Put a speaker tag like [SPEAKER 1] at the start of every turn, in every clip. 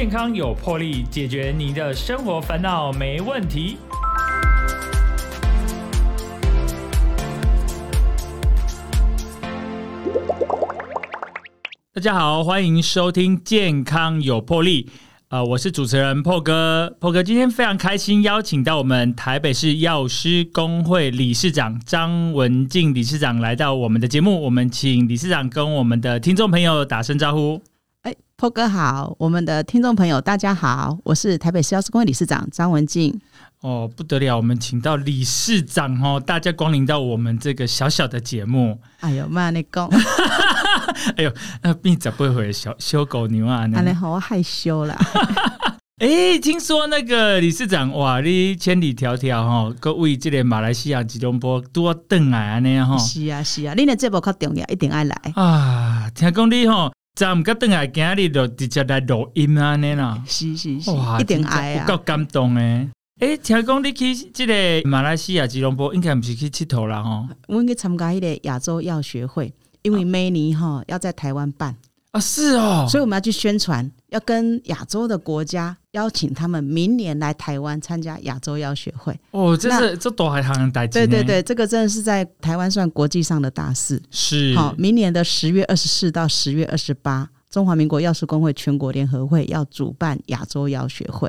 [SPEAKER 1] 健康有魄力，解决你的生活烦恼没问题。大家好，欢迎收听《健康有魄力》。呃，我是主持人破哥。破哥今天非常开心，邀请到我们台北市药师工会理事长张文静理事长来到我们的节目。我们请理事长跟我们的听众朋友打声招呼。
[SPEAKER 2] 哎，破哥好，我们的听众朋友大家好，我是台北市药师工会理事长张文静。
[SPEAKER 1] 哦，不得了，我们请到理事长哦，大家光临到我们这个小小的节目。
[SPEAKER 2] 哎呦妈，你讲，
[SPEAKER 1] 哎呦，那闭嘴不会小小狗牛啊？
[SPEAKER 2] 安尼好害羞啦。
[SPEAKER 1] 哎，听说那个理事长哇，你千里迢迢哈，各位这个马来西亚吉隆坡多等来安尼哈。
[SPEAKER 2] 是啊是啊，你的节目较重要，一定爱来
[SPEAKER 1] 啊。听讲你吼，咱毋甲等来今日就直接来录音安尼啦。
[SPEAKER 2] 是是是，一定爱啊，
[SPEAKER 1] 够感动诶。诶，听讲你去即个马来西亚吉隆坡，应该毋是去佚佗啦吼。
[SPEAKER 2] 阮去参加迄个亚洲药学会，因为每年吼要在台湾办
[SPEAKER 1] 啊，是哦，
[SPEAKER 2] 所以我们要去宣传，要跟亚洲的国家邀请他们明年来台湾参加亚洲药学会。
[SPEAKER 1] 哦，这是这多还行大
[SPEAKER 2] 对对对，这个真的是在台湾算国际上的大事。
[SPEAKER 1] 是
[SPEAKER 2] 好，明年的十月二十四到十月二十八，中华民国药师工会全国联合会要主办亚洲药学会。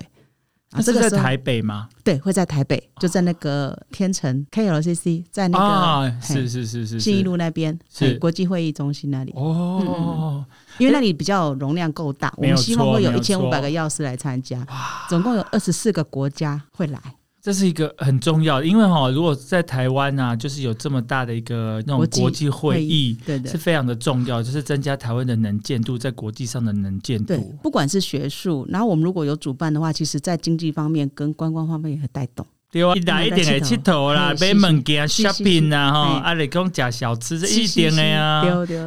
[SPEAKER 1] 啊，这个在台北吗？
[SPEAKER 2] 对，会在台北，就在那个天成 KLCC，在那
[SPEAKER 1] 个是是是是
[SPEAKER 2] 信义路那边，是国际会议中心那里。
[SPEAKER 1] 哦，
[SPEAKER 2] 因为那里比较容量够大，我们希望会有一千五百个药师来参加，总共有二十四个国家会来。
[SPEAKER 1] 这是一个很重要的，因为哈，如果在台湾啊，就是有这么大的一个那种国际会议，
[SPEAKER 2] 对
[SPEAKER 1] 的，是非常的重要，就是增加台湾的能见度，在国际上的能见度。
[SPEAKER 2] 不管是学术，然后我们如果有主办的话，其实在经济方面跟观光方面也会带动。
[SPEAKER 1] 对啊，一来一点来佚佗啦，买物件 shopping 啦，吼，啊，你讲食小吃这一点的呀，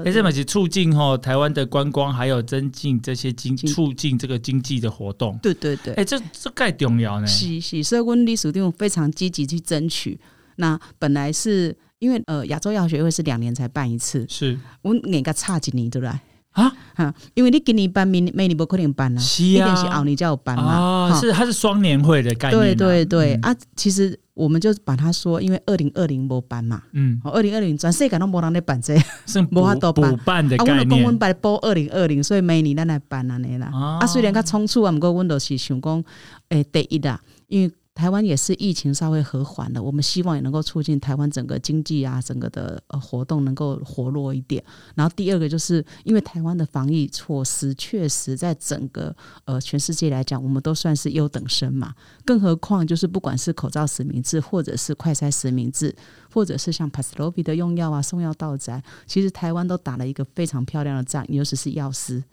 [SPEAKER 1] 而且嘛是促进吼台湾的观光，还有增进这些经促进这个经济的活动。
[SPEAKER 2] 对对对，
[SPEAKER 1] 哎，这这太重要呢。
[SPEAKER 2] 是是，所以温理事长非常积极去争取。那本来是因为呃亚洲药学会是两年才办一次，
[SPEAKER 1] 是
[SPEAKER 2] 我哪个差几年对不对？
[SPEAKER 1] 啊
[SPEAKER 2] 哈，因为你今年办，明每年不可能办啊，一定是后年才有办嘛。
[SPEAKER 1] 哦，是它是双年会的概念。
[SPEAKER 2] 对对对啊，其实我们就把它说，因为二零二零没办嘛，嗯，二零二零全世界都没人来办这，
[SPEAKER 1] 是补 补办的概念。啊，
[SPEAKER 2] 我们公文办报二零二零，所以每年咱来办安尼啦。啊，虽然较仓促啊，不过阮都是想讲，诶，第一啦，因为。台湾也是疫情稍微和缓了，我们希望也能够促进台湾整个经济啊，整个的呃活动能够活络一点。然后第二个就是因为台湾的防疫措施确实在整个呃全世界来讲，我们都算是优等生嘛。更何况就是不管是口罩实名制，或者是快筛实名制，或者是像 p a s l o v i 的用药啊、送药到宅，其实台湾都打了一个非常漂亮的仗，尤其是药师。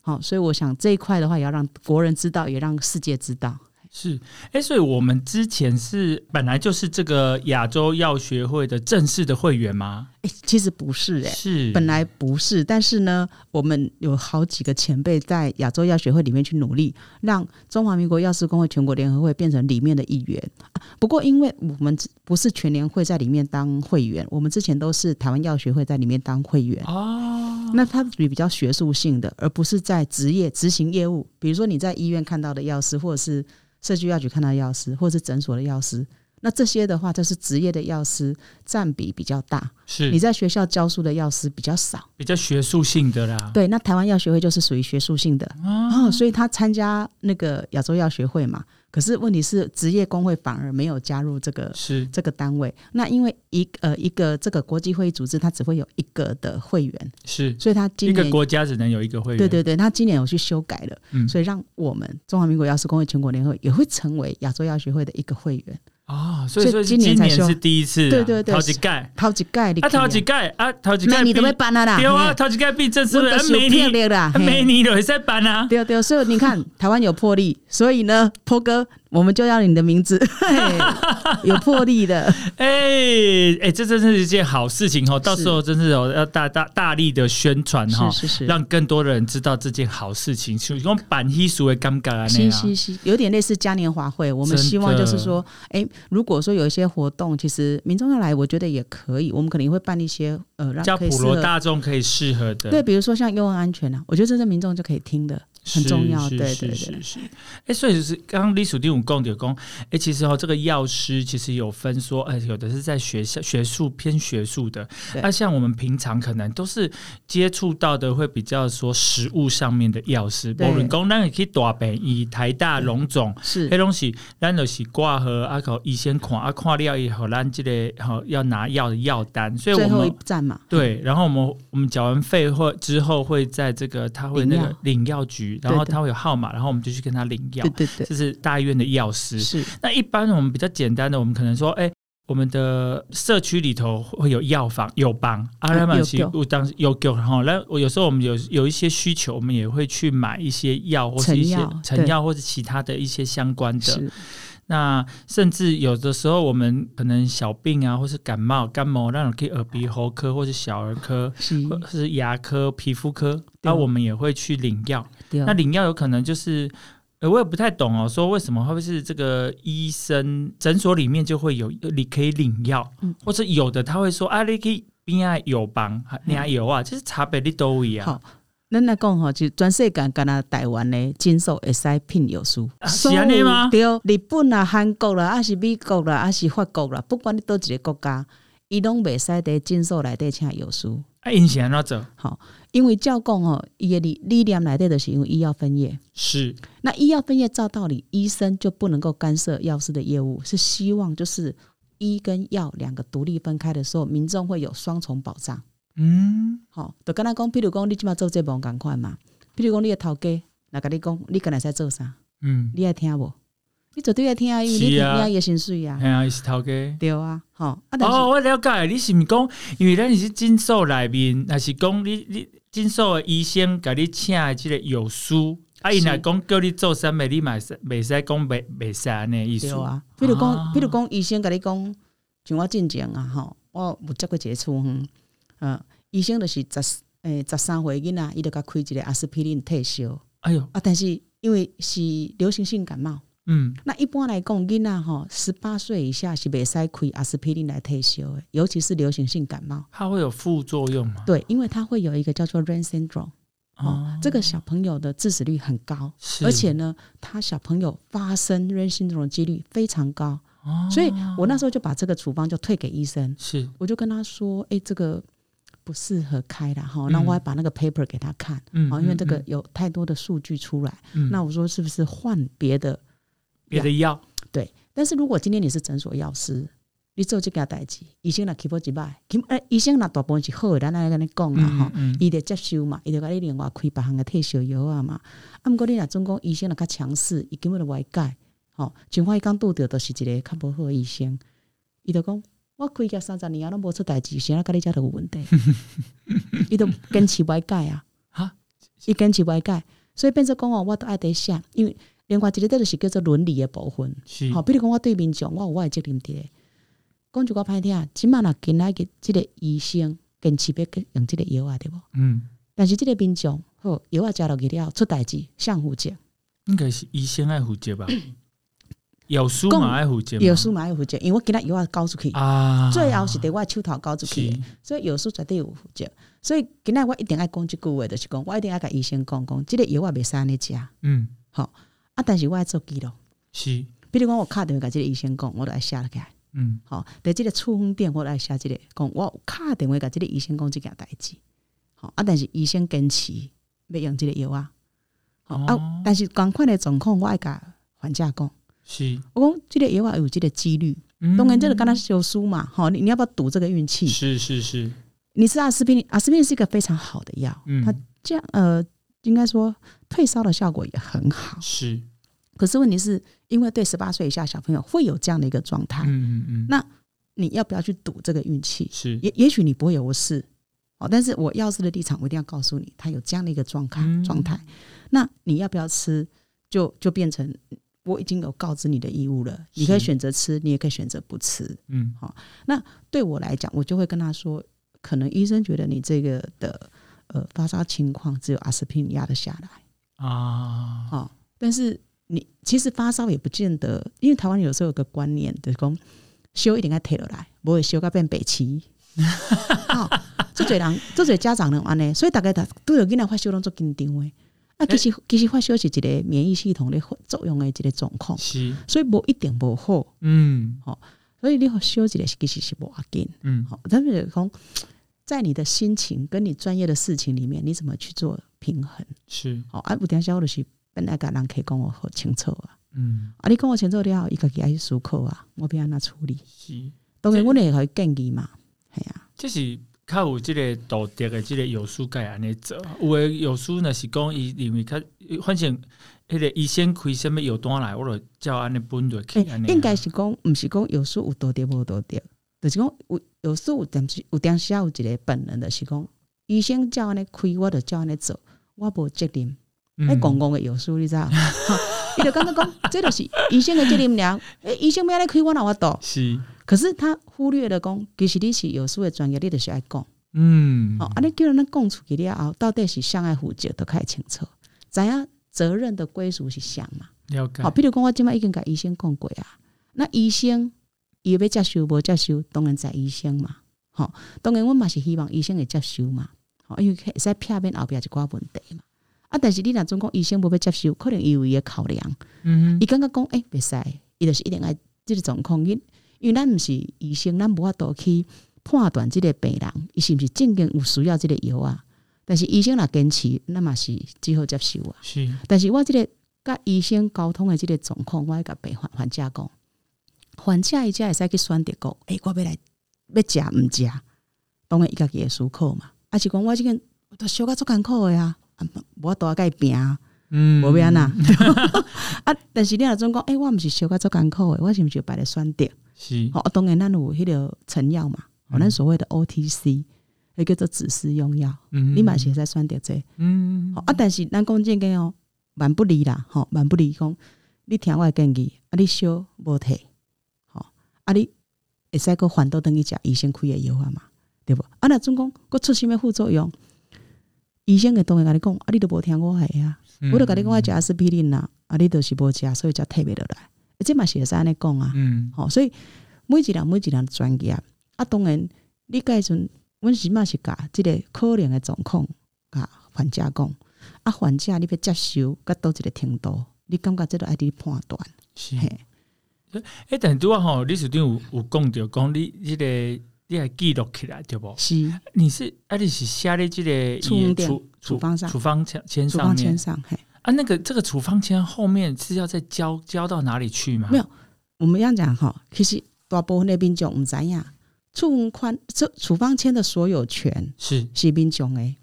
[SPEAKER 2] 好，所以我想这一块的话，也要让国人知道，也让世界知道。
[SPEAKER 1] 是，哎，所以我们之前是本来就是这个亚洲药学会的正式的会员吗？
[SPEAKER 2] 哎，其实不是，哎，
[SPEAKER 1] 是
[SPEAKER 2] 本来不是，但是呢，我们有好几个前辈在亚洲药学会里面去努力，让中华民国药师工会全国联合会变成里面的一员。不过，因为我们不是全联会在里面当会员，我们之前都是台湾药学会在里面当会员
[SPEAKER 1] 哦。
[SPEAKER 2] 那它属于比较学术性的，而不是在职业执行业务。比如说你在医院看到的药师，或者是社区药局看到药师，或者是诊所的药师，那这些的话，就是职业的药师占比比较大。
[SPEAKER 1] 是
[SPEAKER 2] 你在学校教书的药师比较少，
[SPEAKER 1] 比较学术性的啦。
[SPEAKER 2] 对，那台湾药学会就是属于学术性的哦，所以他参加那个亚洲药学会嘛。可是问题是，职业工会反而没有加入这个
[SPEAKER 1] 是
[SPEAKER 2] 这个单位。那因为一呃一个这个国际会议组织，它只会有一个的会员，
[SPEAKER 1] 是，
[SPEAKER 2] 所以他今年
[SPEAKER 1] 一个国家只能有一个会员。
[SPEAKER 2] 对对对，他今年有去修改了，嗯，所以让我们中华民国药师工会全国联合会也会成为亚洲药学会的一个会员。
[SPEAKER 1] 哦，所以说今年才是第一次，
[SPEAKER 2] 对对对，
[SPEAKER 1] 陶吉盖，
[SPEAKER 2] 陶吉盖，
[SPEAKER 1] 啊，陶吉盖，啊，陶吉盖，
[SPEAKER 2] 你都会办啊啦，
[SPEAKER 1] 对啊，陶吉盖比这次没你
[SPEAKER 2] 啦，
[SPEAKER 1] 没你都会在办啊，
[SPEAKER 2] 对对，所以你看台湾有魄力，所以呢，坡哥。我们就要你的名字，有魄力的，
[SPEAKER 1] 哎哎，这真是一件好事情哦！到时候真是有要大大大力的宣传哈，
[SPEAKER 2] 是是，
[SPEAKER 1] 让更多的人知道这件好事情。就用板黑俗的尴尬啊，
[SPEAKER 2] 是是是，有点类似嘉年华会。我们希望就是说，哎，如果说有一些活动，其实民众要来，我觉得也可以。我们可能会办一些呃，让
[SPEAKER 1] 普罗大众可以适合的，
[SPEAKER 2] 对，比如说像幼儿安全啊，我觉得这是民众就可以听的。很重要。
[SPEAKER 1] 是
[SPEAKER 2] 对对对，
[SPEAKER 1] 是。哎，所以就是刚刚李属第五共有公，哎，其实哦，这个药师其实有分说，哎，有的是在学校学术偏学术的，
[SPEAKER 2] 对
[SPEAKER 1] 那像我们平常可能都是接触到的会比较说食物上面的药师，无
[SPEAKER 2] 对
[SPEAKER 1] 论讲咱也可以大本以台大龙总。
[SPEAKER 2] 是
[SPEAKER 1] 黑东西，咱就是挂和阿，口医先看啊，看了以后，咱这个好要拿药的药单，所以我
[SPEAKER 2] 最后一
[SPEAKER 1] 们
[SPEAKER 2] 站嘛。
[SPEAKER 1] 对，然后我们我们缴完费或之后会在这个他会那个
[SPEAKER 2] 领药
[SPEAKER 1] 领然后他会有号码，然后我们就去跟他领药
[SPEAKER 2] 对，对对，
[SPEAKER 1] 这是大医院的药师。
[SPEAKER 2] 是
[SPEAKER 1] 那一般我们比较简单的，我们可能说，哎、我们的社区里头会有药房、药帮，啊，
[SPEAKER 2] 有
[SPEAKER 1] 他们是
[SPEAKER 2] 有
[SPEAKER 1] 有当有给然后，那我有时候我们有有一些需求，我们也会去买一些药或是一些
[SPEAKER 2] 成药
[SPEAKER 1] 成药或者其他的一些相关的。
[SPEAKER 2] 是，
[SPEAKER 1] 那甚至有的时候，我们可能小病啊，或是感冒、感冒，那种可以耳鼻喉科或是小儿科，
[SPEAKER 2] 是，
[SPEAKER 1] 或是牙科、皮肤科，那我们也会去领药。那领药有可能就是，呃，我也不太懂哦，说为什么会不会是这个医生诊所里面就会有你可以领药，
[SPEAKER 2] 嗯
[SPEAKER 1] 或者有的他会说啊，你可以边啊有帮，你还有啊，就是差别你都一样。
[SPEAKER 2] 好，咱来讲吼，就全世界敢若台湾的诊所会使聘药师，
[SPEAKER 1] 啊是安尼吗
[SPEAKER 2] 对，日本啦、韩国啦，还是美国啦，还是法国啦，不管你倒一个国家，伊拢袂使伫诊所内底请药师。
[SPEAKER 1] 啊，因是安怎做？
[SPEAKER 2] 好，因为照讲吼，伊的理理念内底就是因为医药分业。
[SPEAKER 1] 是
[SPEAKER 2] 那医药分业照道理，医生就不能够干涉药师的业务，是希望就是医跟药两个独立分开的时候，民众会有双重保障。
[SPEAKER 1] 嗯，
[SPEAKER 2] 吼、就敢若讲，比如讲，你即马做这无共款嘛。比如讲，你的头家来甲你讲，你敢若使做啥？
[SPEAKER 1] 嗯，
[SPEAKER 2] 你爱听无？你绝对爱听啊，因为你听伊诶薪水啊，
[SPEAKER 1] 哎呀，是头家。
[SPEAKER 2] 对啊，吼、啊，但是、
[SPEAKER 1] 哦，我了解，你是毋是讲，因为咱是诊所内面，还是讲你你诊所的医生甲你请的即个药师，啊，因
[SPEAKER 2] 是
[SPEAKER 1] 若讲叫你做啥物，你嘛是袂使讲袂袂使安尼意思。
[SPEAKER 2] 对啊，比如讲，比如讲，医生甲你讲，像我进前啊，吼，我有接过一个厝哼，呃，医生就是十诶十三岁囡仔，伊就甲开一个阿司匹林退烧。
[SPEAKER 1] 哎哟，
[SPEAKER 2] 啊，但是因为是流行性感冒，
[SPEAKER 1] 嗯，
[SPEAKER 2] 那一般来讲，囡仔吼十八岁以下是袂使开阿司匹林来退烧的，尤其是流行性感冒。
[SPEAKER 1] 它会有副作用吗？
[SPEAKER 2] 对，因为它会有一个叫做 Rain syndrome，哦。
[SPEAKER 1] 哦，
[SPEAKER 2] 这个小朋友的致死率很高，而且呢，他小朋友发生 Rain syndrome 的几率非常高，
[SPEAKER 1] 哦。
[SPEAKER 2] 所以我那时候就把这个处方就退给医生，
[SPEAKER 1] 是。
[SPEAKER 2] 我就跟他说，哎、这个不适合开啦，哈，
[SPEAKER 1] 嗯。
[SPEAKER 2] 那我还把那个 paper 给他看，
[SPEAKER 1] 嗯
[SPEAKER 2] 哦，因为这个
[SPEAKER 1] 嗯
[SPEAKER 2] 有太多的数据出来，
[SPEAKER 1] 嗯。
[SPEAKER 2] 那我说是不是换别的？
[SPEAKER 1] 别的药？
[SPEAKER 2] 对，但是如果今天你是诊所药师，你做这件代志，医生若起波一摆，起诶，医生若大部分是好的，咱来跟你讲啦吼，
[SPEAKER 1] 嗯嗯
[SPEAKER 2] 伊得接受嘛，伊得甲你另外开别项嘅退烧药啊嘛。啊，毋过你若总讲医生若较强势，伊根本就歪改，吼、像我伊讲拄着都是一个较无好的医生，伊就讲我开业三十年啊，拢无出代志，谁啊甲你遮都有问题？伊都坚持歪改啊，
[SPEAKER 1] 哈，
[SPEAKER 2] 伊坚持歪改，所以变做讲哦，我都爱得写，因为另外一个就是叫做伦理的部分。
[SPEAKER 1] 是
[SPEAKER 2] 好，比如讲我对民众，我有我的责任伫咧。讲一个歹听，即满若今仔日即个医生坚持要用即个药啊，对无？
[SPEAKER 1] 嗯，
[SPEAKER 2] 但是即个民众，好药啊食落去了，出代志，谁负责，
[SPEAKER 1] 应该是医生爱负责吧？药师
[SPEAKER 2] 讲
[SPEAKER 1] 嘛爱负责吗，
[SPEAKER 2] 药师嘛爱负责，因为我今仔药啊交出去，
[SPEAKER 1] 啊，
[SPEAKER 2] 最后是伫我的手头交出去的，所以药师绝对有负责。所以今仔我一定爱讲即句话，就是讲我一定爱甲医生讲讲，即、个药啊袂使安尼食，啊，
[SPEAKER 1] 嗯
[SPEAKER 2] 但是我爱做记录。
[SPEAKER 1] 是。
[SPEAKER 2] 比如讲，我敲电话甲即个医生讲，我都爱写落起来。
[SPEAKER 1] 嗯。
[SPEAKER 2] 吼，伫即个处方店，我爱写即个讲，我有敲电话甲即个医生讲即件代志，吼啊，但是医生坚持要用即个药啊，吼、
[SPEAKER 1] 哦。
[SPEAKER 2] 啊，但是共款的状况，我爱甲患者讲，
[SPEAKER 1] 是，
[SPEAKER 2] 我讲这个药啊有即个几率，
[SPEAKER 1] 嗯。
[SPEAKER 2] 当然这个跟他修书嘛，吼，你你要不要赌这个运气？
[SPEAKER 1] 是是是，
[SPEAKER 2] 你吃阿司匹林，阿司匹林是一个非常好的药，
[SPEAKER 1] 嗯。
[SPEAKER 2] 它这样呃，应该说退烧的效果也很好，
[SPEAKER 1] 是，
[SPEAKER 2] 可是问题是因为对十八岁以下小朋友会有这样的一个状态，
[SPEAKER 1] 嗯嗯嗯，
[SPEAKER 2] 那你要不要去赌这个运气？
[SPEAKER 1] 是。
[SPEAKER 2] 也也许你不会有事哦，但是我药师的立场，我一定要告诉你，他有这样的一个状态
[SPEAKER 1] 嗯。
[SPEAKER 2] 状态。那你要不要吃，就就变成我已经有告知你的义务了。你可以
[SPEAKER 1] 是
[SPEAKER 2] 选择吃，你也可以选择不吃。
[SPEAKER 1] 嗯好，那
[SPEAKER 2] 对我来讲，我就会跟他说，可能医生觉得你这个的呃发烧情况只有阿司匹林压得下来
[SPEAKER 1] 啊，
[SPEAKER 2] 哦，但是你其实发烧也不见得，因为台湾有时候有个观念，就是讲烧一定要退落来，不会修到变北齐。哦，这侪人，这侪家长人安尼，所以大家都对着囡仔发烧拢做紧张的。啊，其实其实发烧是一个免疫系统咧作用的一个状况，
[SPEAKER 1] 是，
[SPEAKER 2] 所以无一定无好。
[SPEAKER 1] 嗯，
[SPEAKER 2] 好，所以你发烧一个其实是无要紧。
[SPEAKER 1] 嗯，
[SPEAKER 2] 好，但是讲在你的心情跟你专业的事情里面，你怎么去做平衡？
[SPEAKER 1] 是，
[SPEAKER 2] 好，啊，有点小就是本来甲人可以跟我好清楚啊。
[SPEAKER 1] 嗯，
[SPEAKER 2] 啊，你讲我清楚了，伊家己爱去思考啊，我要安怎处理？
[SPEAKER 1] 是，
[SPEAKER 2] 当然，阮会互伊建议嘛，系啊。
[SPEAKER 1] 这是较有即个道德的即个药师该安尼做，有诶药师若是讲伊认为较，反正迄个医生开什物药单来，我就照安尼分落去安尼。
[SPEAKER 2] 应该是讲，毋是讲药师有道德无道德，就是讲有药书有点是有点少有一个本能的是讲，医生照安尼开，我就照安尼做，我无责任。迄公共的药师，你知道？伊就感觉讲，这就是医生的责任了。诶，医生要来开，我哪法度？
[SPEAKER 1] 是。
[SPEAKER 2] 可是他忽略了讲，其实你是药师的专业，你就是爱讲。
[SPEAKER 1] 嗯。
[SPEAKER 2] 哦，啊，你叫人咱讲出去了后，到底是相爱负责都开清楚，知影责任的归属是啥嘛？
[SPEAKER 1] 了解。
[SPEAKER 2] 好，比如讲，我即摆已经甲医生讲过啊。那医生伊要接受无接受，当然在医生嘛。好，当然，阮嘛是希望医生会接受嘛。好，因为会使避免后壁一寡问题嘛。啊！但是你若总讲医生无要接受，可能伊有伊诶考量。
[SPEAKER 1] 嗯，
[SPEAKER 2] 伊感觉讲，诶，袂使，伊就是一定爱即个状况。因因为咱毋是医生，咱无法度去判断即个病人伊是毋是正经有需要即个药啊。但是医生若坚持，咱嘛是只好接受啊。
[SPEAKER 1] 是。
[SPEAKER 2] 但是我即个甲医生沟通的即个状况，我会甲病患患者讲，患者伊才会使去选择讲，诶，我要来要食毋食，当然伊家己会思考嘛。啊是讲我即个都小甲足艰苦的啊。我多甲伊拼，嗯，无变呐。啊，但是你若总讲，诶，我毋是小可做艰苦诶，我是毋是摆咧选择？
[SPEAKER 1] 是，
[SPEAKER 2] 好，当然咱有迄个成药嘛，哦，咱所谓的 OTC，迄叫做指示用药，嗯，你嘛是会使选择这，嗯，好啊，但是咱讲正经哦，万不离啦，吼，万不离讲，你听我建议，啊，你小无摕，好，啊，你会使个反倒等于食医生开的药啊嘛，对无？啊，那总讲，佫出啥物副作用？医生会当然甲你讲，啊，你都无听我的啊，我都甲你讲我食阿司匹林啦，啊，你都是无食，所以才退袂落来。这嘛是会使安尼讲啊，嗯，好，所以每一人每一人专业啊，当然你介阵，阮是嘛是甲即个可能的状况，甲患者讲，啊，患者你要接受，甲倒一个程度，你感觉即个爱你判断，
[SPEAKER 1] 是。诶，但拄啊吼，你是顶有有讲着讲你即个。你还记录起来对不？
[SPEAKER 2] 是，
[SPEAKER 1] 你是啊？你是写咧即个
[SPEAKER 2] 处
[SPEAKER 1] 处
[SPEAKER 2] 处方上，
[SPEAKER 1] 处方签签
[SPEAKER 2] 上面。上，嘿
[SPEAKER 1] 啊，那个这个处方签后面是要再交交到哪里去吗？
[SPEAKER 2] 没有，我们要讲哈，其实大部分那边就唔知呀。处方这处方签的所有权
[SPEAKER 1] 是
[SPEAKER 2] 是民众诶。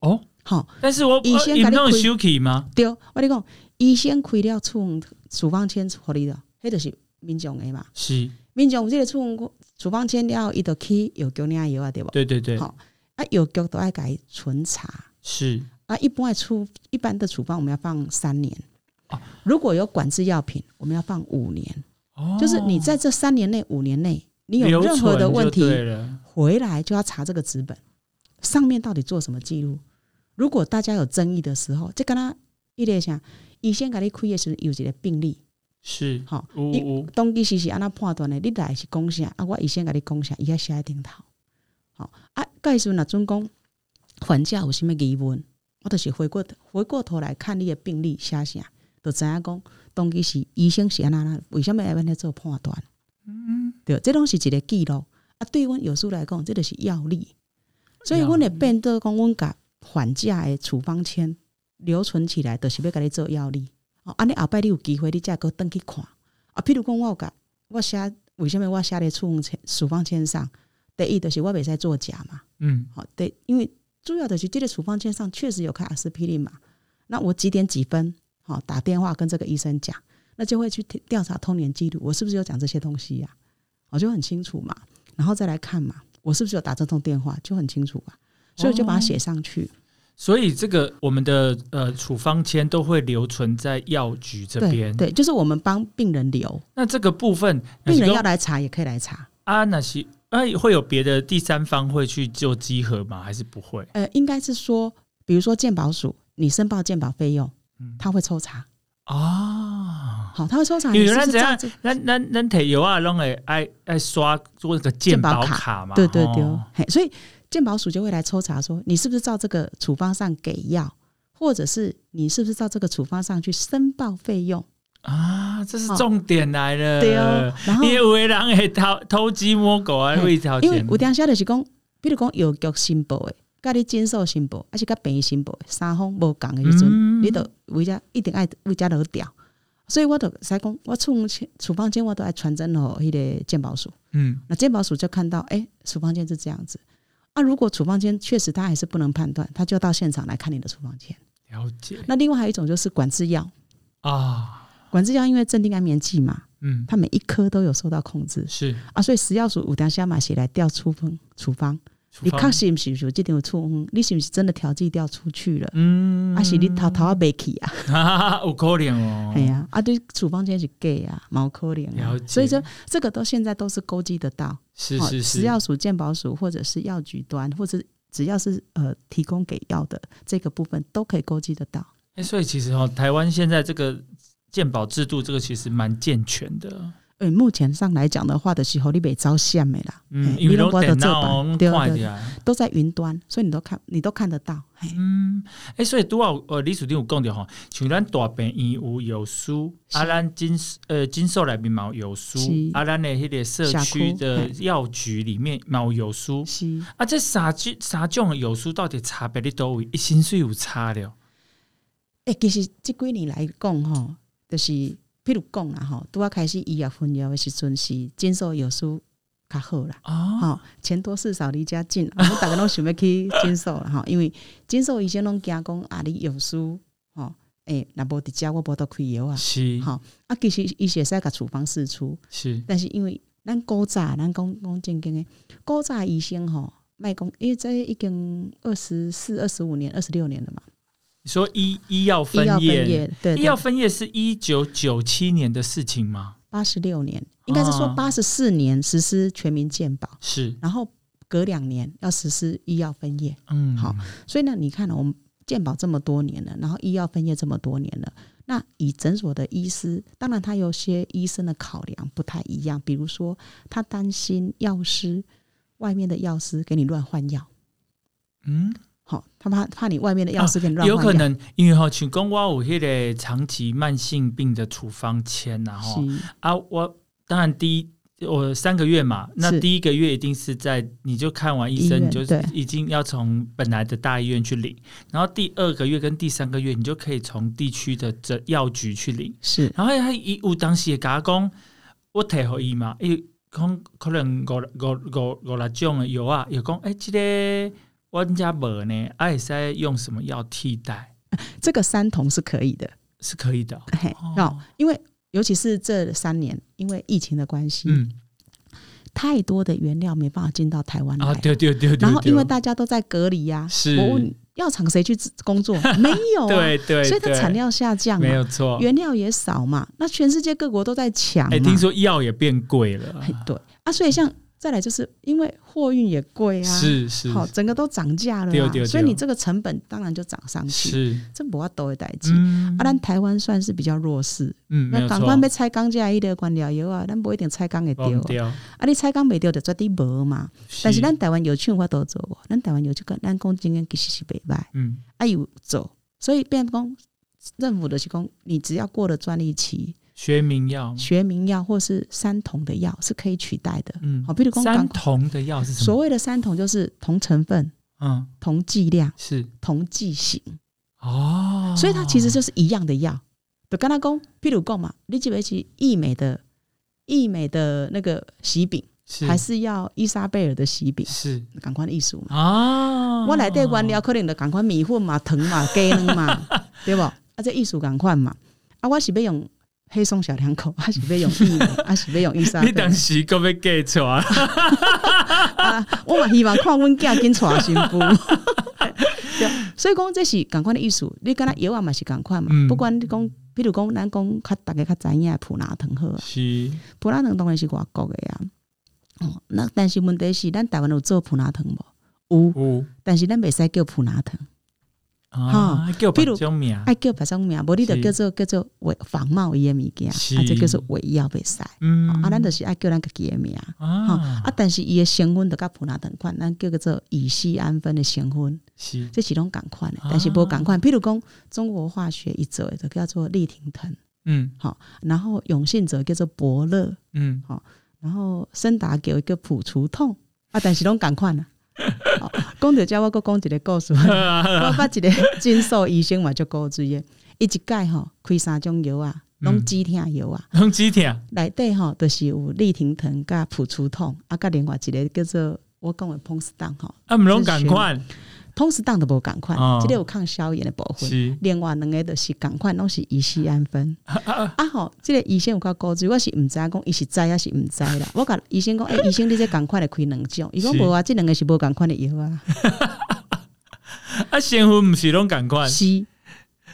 [SPEAKER 1] 哦，
[SPEAKER 2] 好，
[SPEAKER 1] 但是我
[SPEAKER 2] 医生
[SPEAKER 1] 你弄收起吗？
[SPEAKER 2] 对，我你讲，医生开了处方处方签处理的，迄就是民众诶嘛。
[SPEAKER 1] 是
[SPEAKER 2] 民众这个处方。处方签了，伊就去药局领药啊，对不？
[SPEAKER 1] 对对对。
[SPEAKER 2] 好，啊，药局都爱改存查。
[SPEAKER 1] 是
[SPEAKER 2] 啊，一般处一般的处方我们要放三年。啊。如果有管制药品，我们要放五年。哦。就是你在这三年内、五年内，你有任何的问题，回来就要查这个纸本上面到底做什么记录。如果大家有争议的时候，就跟他一列想，医生给你开的时候有一个病例。
[SPEAKER 1] 是，
[SPEAKER 2] 好，你动机是是安那判断的？你来是讲啥？啊，我医生给你讲啥？伊要写在顶头。好，啊，介绍若准讲还价有什么疑问，我就是回过回过头来看你的病历写啥，就知影讲动机是医生是安那，为什么要安尼做判断？嗯，对，这拢是一个记录。啊，对阮有书来讲，这就是药力。所以阮会变做讲，阮甲患者的处方签留存起来，就是要甲你做药力。哦，安尼后摆你有机会，你再个登去看啊。譬如讲，我有甲我写为什么我写咧处方签处方签上？第一就是我袂使作假嘛。嗯，好，对，因为主要的是这个处方签上确实有开阿司匹林嘛。那我几点几分，好打电话跟这个医生讲，那就会去调查通年记录，我是不是有讲这些东西呀？我就很清楚嘛。然后再来看嘛，我是不是有打这通电话，就很清楚啊。所以我就把它写上去。
[SPEAKER 1] 所以这个我们的呃处方签都会留存在药局这边，
[SPEAKER 2] 对，就是我们帮病人留。
[SPEAKER 1] 那这个部分，
[SPEAKER 2] 病人要来查也可以来查
[SPEAKER 1] 啊。那些啊会有别的第三方会去做稽核吗？还是不会？
[SPEAKER 2] 呃，应该是说，比如说鉴保署，你申报鉴保费用，他会抽查啊。好，他会抽查。
[SPEAKER 1] 原来怎样？那那那提有啊，弄诶爱爱刷做个鉴保卡嘛？
[SPEAKER 2] 对对对，所以。鉴保署就会来抽查，说你是不是照这个处方上给药，或者是你是不是照这个处方上去申报费用？
[SPEAKER 1] 啊，这是重点来了。
[SPEAKER 2] 对哦，然后
[SPEAKER 1] 因为有的人会偷偷鸡摸狗啊，为条
[SPEAKER 2] 因为有当时就是讲，比如讲药局申报的，甲你诊所申报，还是甲病院申报，三方无共的时阵，你都为家一定爱为家落调。所以我都使讲，我处处方间我都爱传真吼，迄个鉴宝署。嗯，那鉴宝署就看到，哎，处方间是这样子。啊，如果处方间确实他还是不能判断，他就到现场来看你的处方间。
[SPEAKER 1] 了解。
[SPEAKER 2] 那另外还有一种就是管制药
[SPEAKER 1] 啊，
[SPEAKER 2] 管制药因为镇定安眠剂嘛，嗯，它每一颗都有受到控制。
[SPEAKER 1] 是
[SPEAKER 2] 啊，所以食药署五条下马写来调处方处方。你确实不是有这点有错，你是不是真的调剂掉出去了？嗯，还是你偷偷啊没去
[SPEAKER 1] 啊？有可能哦。
[SPEAKER 2] 哎呀，啊，对，处方间是 gay 啊，毛可怜啊。所以说，这个都现在都是勾稽得到。
[SPEAKER 1] 是是
[SPEAKER 2] 是。食药署、健保署或者是药局端，或者只要是呃提供给药的这个部分，都可以勾稽得到。
[SPEAKER 1] 哎，所以其实哦，台湾现在这个健保制度，这个其实蛮健全的。
[SPEAKER 2] 呃，目前上来讲的话的时候，你被招线没啦？
[SPEAKER 1] 嗯，因为都电脑快的，
[SPEAKER 2] 都在云端，所以你都看，你都看得到。
[SPEAKER 1] 嗯，哎，所以拄好呃，李书定有讲着吼，像咱大病院有有书，啊，咱金呃金寿内面有药书，啊，咱的迄个社区的药局里面有药书，
[SPEAKER 2] 是
[SPEAKER 1] 啊，这三种三种有书到底差别伫多位？一薪水有差了？
[SPEAKER 2] 哎，其实这几年来讲吼，就是。譬如讲啦吼，拄啊开始医药分药的时阵是诊所药书较好啦，哦，钱多事少离家近，我们大家拢想要去诊所啦吼，因为诊所医生拢惊讲啊，你药书吼，诶，若无伫遮我无得开药啊，
[SPEAKER 1] 是，
[SPEAKER 2] 吼，啊，其实伊是会使甲处方释出，
[SPEAKER 1] 是，
[SPEAKER 2] 但是因为咱古早咱讲讲正经诶，古早医生吼，卖讲，因为这已经二十四、二十五年、二十六年了嘛。
[SPEAKER 1] 你说医医药分业，对，医药分业是一九九七年的事情吗？
[SPEAKER 2] 八十六年，应该是说八十四年实施全民健保，
[SPEAKER 1] 是，
[SPEAKER 2] 然后隔两年要实施医药分业。嗯，好，所以呢，你看我们健保这么多年了，然后医药分业这么多年了，那以诊所的医师，当然他有些医生的考量不太一样，比如说他担心药师外面的药师给你乱换药，嗯。好，他怕怕你外面的药师给你乱
[SPEAKER 1] 有可能，因为哈，请公我有迄个长期慢性病的处方签，然后啊，我当然第一我三个月嘛，那第一个月一定是在你就看完医生，你就已经要从本来的大医院去领，然后第二个月跟第三个月你就可以从地区的这药局去领，
[SPEAKER 2] 是，
[SPEAKER 1] 然后他一有当时也甲讲，我提好医嘛，伊可可能五五五五六种的药啊，有讲哎，这个。我家无呢，爱塞用什么药替代？
[SPEAKER 2] 这个三酮是可以的，
[SPEAKER 1] 是可以的。
[SPEAKER 2] 哦，因为尤其是这三年，因为疫情的关系，嗯，太多的原料没办法进到台湾来。
[SPEAKER 1] 对对对。
[SPEAKER 2] 然后因为大家都在隔离呀，
[SPEAKER 1] 是。
[SPEAKER 2] 我问药厂谁去工作？没有。
[SPEAKER 1] 对对。
[SPEAKER 2] 所以它产量下降，
[SPEAKER 1] 没有错。
[SPEAKER 2] 原料也少嘛，那全世界各国都在抢。
[SPEAKER 1] 哎，听说药也变贵了。
[SPEAKER 2] 对啊，所以像。再来就是因为货运也贵啊，
[SPEAKER 1] 是是，
[SPEAKER 2] 好，整个都涨价了，所以你这个成本当然就涨上去。
[SPEAKER 1] 是，
[SPEAKER 2] 这不要多的代志。啊，咱台湾算是比较弱势，
[SPEAKER 1] 嗯，
[SPEAKER 2] 那港湾被拆钢架一的关了油啊，咱不一定拆钢会掉。啊，你拆钢没掉就绝对无嘛。但是咱台湾有券我都做，咱台湾有这个咱讲今天其实是袂歹，嗯，啊有做，所以变讲政府的是讲，你只要过了专利期。
[SPEAKER 1] 学名药、
[SPEAKER 2] 学名药或是三酮的药是可以取代的。
[SPEAKER 1] 嗯，
[SPEAKER 2] 好，比如
[SPEAKER 1] 三酮的药是什么？
[SPEAKER 2] 所谓的三酮就是同成分，嗯，同剂量
[SPEAKER 1] 是
[SPEAKER 2] 同剂型。
[SPEAKER 1] 哦，
[SPEAKER 2] 所以它其实就是一样的药。就跟他讲，譬如讲嘛，你记不记益美的益美的那个喜饼，还是要伊莎贝尔的喜饼？
[SPEAKER 1] 是，
[SPEAKER 2] 赶快艺术
[SPEAKER 1] 嘛。啊，
[SPEAKER 2] 我来对原料可能的感官米粉嘛、糖嘛、鸡卵嘛，对不？啊，这艺术感官嘛。啊，我是要用。黑松小两口，还 是要用意，还 是要用伊莎。
[SPEAKER 1] 你当时够要嫁出 啊？
[SPEAKER 2] 我嘛希望看阮囝紧娶新妇。所以讲这是共款的意思。你跟他药啊嘛是共款嘛。不管你讲，比如讲咱讲较大家较知影普拿藤好。
[SPEAKER 1] 是。
[SPEAKER 2] 普拿藤当然是外国的呀。哦，那但是问题是，咱台湾有做普拿藤无？有。但是咱袂使叫普拿藤。
[SPEAKER 1] 啊，叫白种名，
[SPEAKER 2] 爱叫别种名，无你就叫做叫做伪仿冒伊诶物件，啊，这叫做伪药袂使。
[SPEAKER 1] 嗯。
[SPEAKER 2] 啊，咱就是爱叫咱家己诶名。吼
[SPEAKER 1] 啊
[SPEAKER 2] 啊，但是伊诶成分就甲普拿同款，咱叫做乙酰氨酚诶成分，
[SPEAKER 1] 是。
[SPEAKER 2] 这是拢共款诶
[SPEAKER 1] 啊，
[SPEAKER 2] 但是无共款。譬如讲中国化学一做诶就叫做利廷藤，
[SPEAKER 1] 嗯。
[SPEAKER 2] 然后永信者叫做伯乐，
[SPEAKER 1] 嗯。
[SPEAKER 2] 然后森达给一个普除痛啊，但是拢共款啊。好讲着遮我搁讲一个故事，我捌一个诊所医生嘛，足古锥诶，伊一届吼开三种药啊，拢止疼药啊。
[SPEAKER 1] 拢止疼
[SPEAKER 2] 内底吼，就是有利廷疼甲普除痛，啊，甲另外一个叫做我讲的彭斯当吼，
[SPEAKER 1] 啊，毋拢共款
[SPEAKER 2] 彭斯当的无共款
[SPEAKER 1] 哦，
[SPEAKER 2] 即、个有抗消炎的部分。另外两个就是共款，拢是乙酰氨酚。啊吼，即、个医生有较古锥，我是毋知影讲伊是知抑是毋知啦。我甲医生讲，诶、医生你这共款的开两种，伊讲无啊，即两个是无共款的药啊。
[SPEAKER 1] 啊，成分毋是拢共款，
[SPEAKER 2] 是，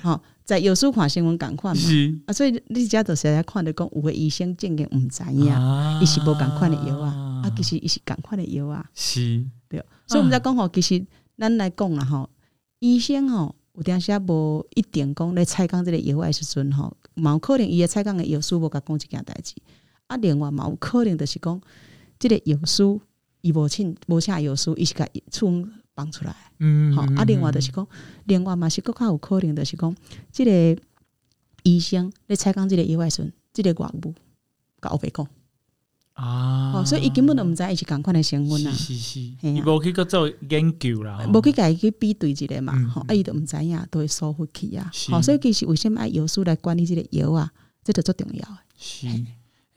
[SPEAKER 2] 吼、在药书看新闻共款嘛。
[SPEAKER 1] 是
[SPEAKER 2] 啊，所以你遮就是来看着讲，有个医生正经毋知影，
[SPEAKER 1] 啊
[SPEAKER 2] 伊、是无共款的药啊，啊，其实伊是共款的药啊。
[SPEAKER 1] 是
[SPEAKER 2] 对，所以我们在讲吼，其实咱来讲啦吼，医生吼有当时啊无一定讲咧采讲即个药的时阵吼，嘛有可能伊诶采讲的药师无甲讲即件代志，啊，另外嘛有可能就是讲即个药师伊无请无请药师，伊是甲厝放出来，
[SPEAKER 1] 嗯
[SPEAKER 2] 吼、啊，另外就是讲，另外嘛是更较有可能就是讲，即个医生咧采讲即个药的时阵，即个外务甲后白讲，
[SPEAKER 1] 啊
[SPEAKER 2] 哦、所以伊根本都毋知伊是共款的成分啊。
[SPEAKER 1] 是是是，伊无去个做研究啦，吼
[SPEAKER 2] 无去家己去比对一个嘛
[SPEAKER 1] 嗯，
[SPEAKER 2] 吼、啊伊都毋知影，都会疏忽去啊。
[SPEAKER 1] 是。
[SPEAKER 2] 吼、所以其实为什么爱药师来管理即个药啊？这就最重要的。
[SPEAKER 1] 是，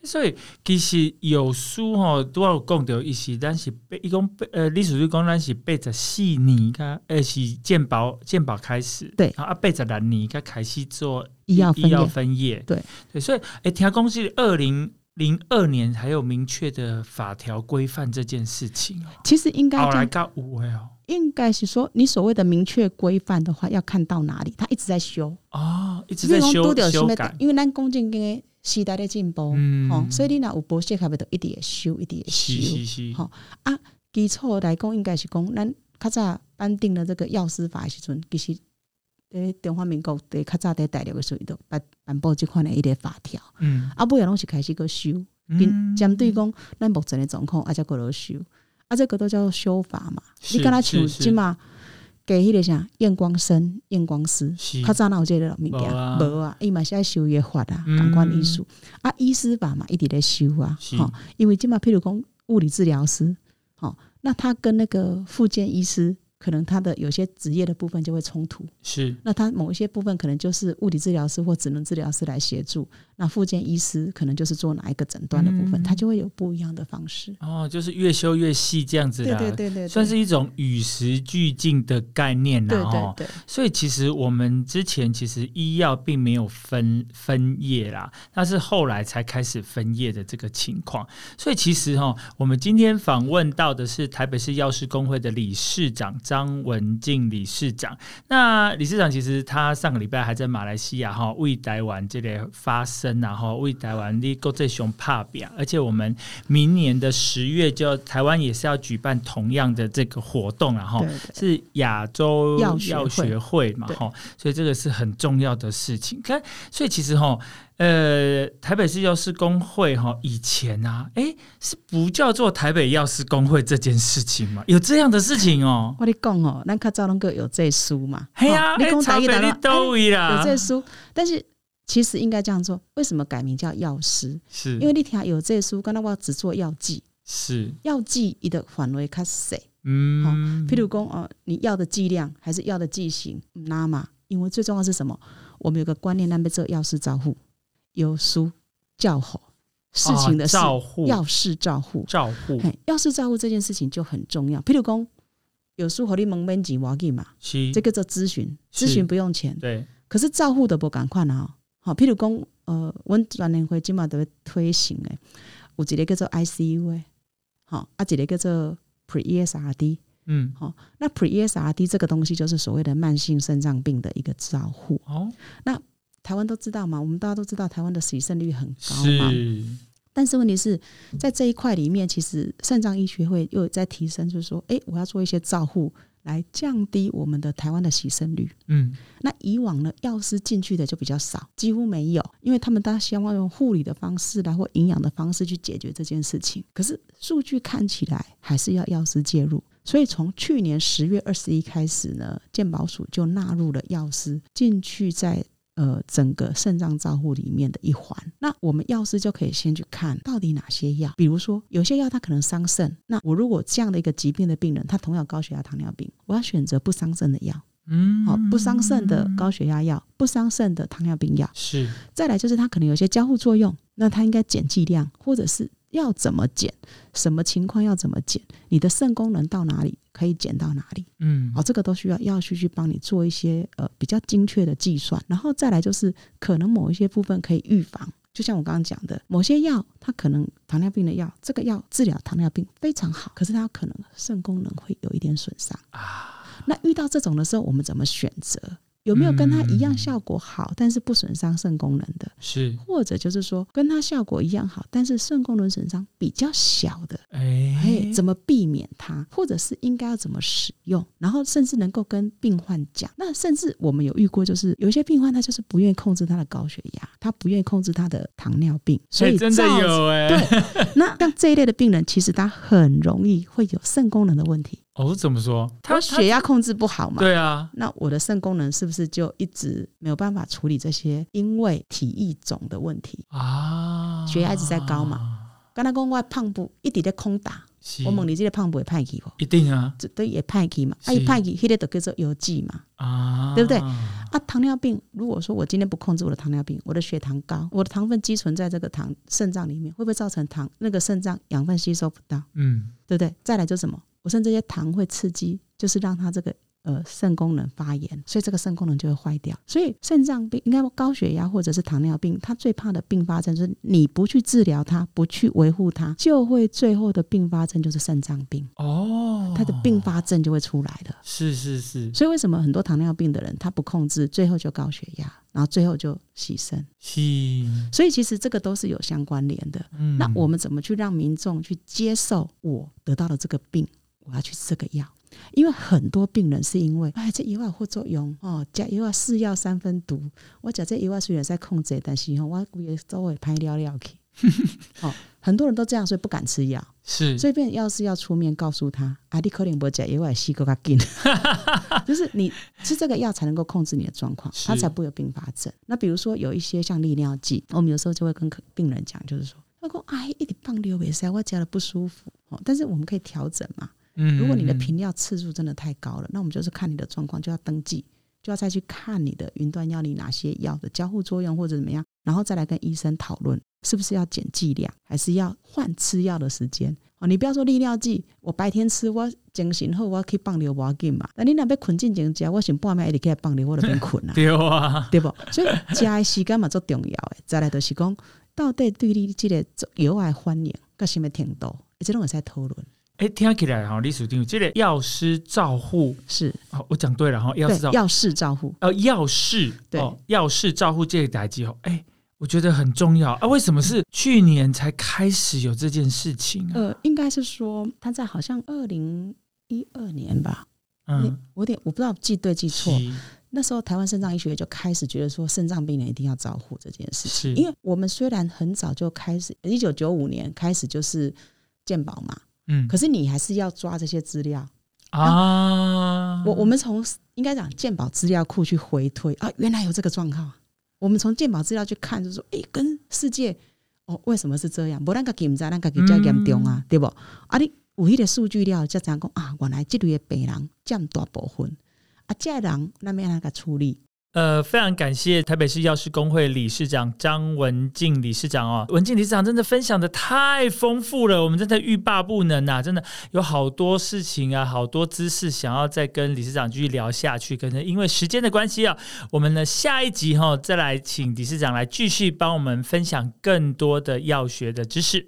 [SPEAKER 1] 所以其实药师吼，拄好有讲到，伊是咱是八，伊讲八呃，历史书讲咱是八十四年甲，呃是健保健保开始，
[SPEAKER 2] 对。
[SPEAKER 1] 啊八十六年甲开始做
[SPEAKER 2] 医药分
[SPEAKER 1] 医药分业，
[SPEAKER 2] 对。
[SPEAKER 1] 对，所以诶，听讲是二零零二年还有明确的法条规范这件事情哦，
[SPEAKER 2] 其实应该
[SPEAKER 1] 后来
[SPEAKER 2] 这样，
[SPEAKER 1] 甲有诶哦，
[SPEAKER 2] 应该是说，你所谓的明确规范的话，要看到哪里，它一直在修，
[SPEAKER 1] 哦，一直在修修改，
[SPEAKER 2] 因为咱公正经时代的进步，所以你若有无适合的，就一直会修，一直会修。好基础来讲，应该是讲咱较早颁定了这个药师法的时阵，其实伫中华民国伫较早伫大陆的时候，伊都颁颁布即款的一个法条，
[SPEAKER 1] 嗯，
[SPEAKER 2] 啊，尾啊拢是开始个修，
[SPEAKER 1] 嗯。
[SPEAKER 2] 针针对讲咱目前的状况，啊，才个落修，啊，这个都叫做修法嘛。
[SPEAKER 1] 是
[SPEAKER 2] 你敢若像即嘛，给迄个啥验光生、验光师，
[SPEAKER 1] 是。
[SPEAKER 2] 较早哪有即个物件？
[SPEAKER 1] 无啊。
[SPEAKER 2] 伊嘛是爱修伊诶法啊，
[SPEAKER 1] 嗯。
[SPEAKER 2] 共款意思。啊，医师法嘛，一直咧修啊，
[SPEAKER 1] 是。
[SPEAKER 2] 吼，因为即嘛，譬如讲物理治疗师，吼，那他跟那个复健医师，可能他的有些职业的部分就会冲突。
[SPEAKER 1] 是
[SPEAKER 2] 那他某一些部分可能就是物理治疗师或职能治疗师来协助，那复健医师可能就是做哪一个诊断的部分，
[SPEAKER 1] 嗯
[SPEAKER 2] 他就会有不一样的方式。
[SPEAKER 1] 哦，就是越修越细这样子
[SPEAKER 2] 对
[SPEAKER 1] 啦，
[SPEAKER 2] 对对对，
[SPEAKER 1] 算是一种与时俱进的概念啦，
[SPEAKER 2] 对
[SPEAKER 1] 哦
[SPEAKER 2] 对对，
[SPEAKER 1] 所以其实我们之前其实医药并没有分分业啦，那是后来才开始分业的这个情况。所以其实哈、我们今天访问到的是台北市药师工会的理事长张文静理事长。那理事长其实他上个礼拜还在马来西亚哈为台湾这里发声啊哈，为台湾的国际熊怕表，而且我们明年的十月就台湾也是要举办同样的这个活动啊哈。是亚洲
[SPEAKER 2] 药学会
[SPEAKER 1] 嘛，
[SPEAKER 2] 对
[SPEAKER 1] 哈，所以这个是很重要的事情。看，所以其实哈，呃，台北市药师工会哈，以前啊，哎，是不叫做台北药师工会这件事情吗？有这样的事情哦。
[SPEAKER 2] 我跟你讲哦，咱较早拢个有这书嘛，
[SPEAKER 1] 嘿呀，
[SPEAKER 2] 哦你
[SPEAKER 1] 哎，
[SPEAKER 2] 讲台语的
[SPEAKER 1] 台北你都位
[SPEAKER 2] 有
[SPEAKER 1] 啦，
[SPEAKER 2] 这书，但是其实应该这样做。为什么改名叫药师？
[SPEAKER 1] 是
[SPEAKER 2] 因为你听有这书，刚才我只做药剂，
[SPEAKER 1] 是，
[SPEAKER 2] 药剂你的范围较细。
[SPEAKER 1] 嗯，
[SPEAKER 2] 譬如讲，哦，你药的剂量还是药的剂型，那嘛，因为最重要是什么？我们有个观念，那边做药师照护，有书教好事情的
[SPEAKER 1] 照护
[SPEAKER 2] 药事照护。
[SPEAKER 1] 照护
[SPEAKER 2] 嘿，药事照护这件事情就很重要。譬如讲，有书和你蒙免钱我给嘛，
[SPEAKER 1] 是
[SPEAKER 2] 这个做咨询，咨询不用钱，
[SPEAKER 1] 对，
[SPEAKER 2] 可是照护的不赶快啊。好，譬如讲，呃，阮专年会今嘛都推行诶，有一个叫做 ICU 诶，好，啊，一个叫做 Pre ESRD。
[SPEAKER 1] 嗯，
[SPEAKER 2] 好，那 Pre ESRD 这个东西就是所谓的慢性肾脏病的一个照护。
[SPEAKER 1] 哦，那
[SPEAKER 2] 台湾都知道嘛，我们大家都知道台湾的死肾率很高嘛。
[SPEAKER 1] 是，
[SPEAKER 2] 但是问题是在这一块里面，其实肾脏医学会又在提升，就是说，哎、我要做一些照护，来降低我们的台湾的牺牲率。嗯，那以往呢，药师进去的就比较少，几乎没有，因为他们大家希望用护理的方式来或营养的方式去解决这件事情。可是数据看起来还是要药师介入，所以从去年十月二十一开始呢，健保署就纳入了药师进去在。呃，整个肾脏照护里面的一环，那我们药师就可以先去看到底哪些药，比如说有些药它可能伤肾，那我如果这样的一个疾病的病人，他同样高血压、糖尿病，我要选择不伤肾的药，嗯，好，不伤肾的高血压药，不伤肾的糖尿病药，
[SPEAKER 1] 是。
[SPEAKER 2] 再来就是它可能有些交互作用，那它应该减剂量，或者是。要怎么减？什么情况要怎么减？你的肾功能到哪里可以减到哪里？嗯，哦，这个都需要要去去帮你做一些呃比较精确的计算。然后再来就是可能某一些部分可以预防，就像我刚刚讲的，某些药它可能糖尿病的药，这个药治疗糖尿病非常好，可是它可能肾功能会有一点损伤啊。那遇到这种的时候，我们怎么选择？有没有跟它一样效果好，但是不损伤肾功能的？
[SPEAKER 1] 是，
[SPEAKER 2] 或者就是说跟它效果一样好，但是肾功能损伤比较小的？哎，怎么避免它？或者是应该要怎么使用？然后甚至能够跟病患讲。那甚至我们有遇过，就是有一些病患他就是不愿意控制他的高血压，他不愿意控制他的糖尿病，
[SPEAKER 1] 所以真的有哎。
[SPEAKER 2] 对，那像这一类的病人，其实他很容易会有肾功能的问题。
[SPEAKER 1] 哦，怎么说？
[SPEAKER 2] 他血压控制不好嘛？
[SPEAKER 1] 对啊，
[SPEAKER 2] 那我的肾功能是不是就一直没有办法处理这些因为体液肿的问题啊？血压一直在高嘛？刚才讲我胖不一直在空打，我问你这个胖不会派去不？
[SPEAKER 1] 一定啊，
[SPEAKER 2] 这都也派去嘛？啊，一派去，迄个都叫做油剂嘛？啊，对不对？啊，糖尿病，如果说我今天不控制我的糖尿病，我的血糖高，我的糖分积存在这个糖肾脏里面，会不会造成糖那个肾脏养分吸收不到？嗯，对不对？再来就什么？我肾这些糖会刺激，就是让它这个呃肾功能发炎，所以这个肾功能就会坏掉。所以肾脏病应该高血压或者是糖尿病，它最怕的并发症就是你不去治疗它，不去维护它，就会最后的并发症就是肾脏病哦，它的并发症就会出来了。
[SPEAKER 1] 是是是。
[SPEAKER 2] 所以为什么很多糖尿病的人他不控制，最后就高血压，然后最后就牺牲？是。所以其实这个都是有相关联的。嗯。那我们怎么去让民众去接受我得到了这个病？我要去吃这个药，因为很多病人是因为哎，这药有副作用哦，加药啊四药三分毒。我讲这药啊虽然在控制，但是我估计周围拍尿尿去。哦，很多人都这样，所以不敢吃药。
[SPEAKER 1] 是，
[SPEAKER 2] 所以变药师要出面告诉他，阿迪克林博讲药啊吸够他劲，就是你吃这个药才能够控制你的状况，他才不会有并发症。那比如说有一些像利尿剂，我们有时候就会跟病人讲，就是说，他说哎，一点放尿没塞，我加了不舒服哦，但是我们可以调整嘛。如果你的频尿次数真的太高了，那我们就是看你的状况，就要登记，就要再去看你的云端药里哪些药的交互作用或者怎么样，然后再来跟医生讨论是不是要减剂量，还是要换吃药的时间。哦，你不要说利尿剂，我白天吃，我精神后我可以放流要紧嘛。那你那边困进前食，我想半夜一直去放尿，我就变困啊。
[SPEAKER 1] 对啊，
[SPEAKER 2] 对不？所以食的时间嘛最重要诶。再来就是讲，到底对你这个药爱欢迎，个什么程度，这种会在讨论。
[SPEAKER 1] 哎，听起来哈，李署定，这个药师照护
[SPEAKER 2] 是。
[SPEAKER 1] 哦，我讲对了哈，药师
[SPEAKER 2] 药师照护，
[SPEAKER 1] 呃，药师对，药师照护这个代际哦，哎，我觉得很重要。啊。为什么是去年才开始有这件事情啊？
[SPEAKER 2] 呃，应该是说他在好像二零一二年吧，嗯，我点我不知道记对记错，那时候台湾肾脏医学就开始觉得说肾脏病人一定要照护这件事情，因为我们虽然很早就开始，一九九五年开始就是健保嘛。嗯，可是你还是要抓这些资料啊。我我们从应该讲鉴宝资料库去回推啊，原来有这个状况。我们从鉴宝资料去看，就是说，哎，跟世界哦，为什么是这样？不那个检查，那个比较严重啊，对不？啊，你有一个数据料，才怎讲啊？原来这类的病人占大部分啊，这人那边那个处理。
[SPEAKER 1] 呃，非常感谢台北市药师工会理事长张文静理事长哦，文静理事长真的分享的太丰富了，我们真的欲罢不能呐，真的有好多事情啊，好多知识想要再跟理事长继续聊下去，可能因为时间的关系啊，我们呢下一集哈再来请理事长来继续帮我们分享更多的药学的知识。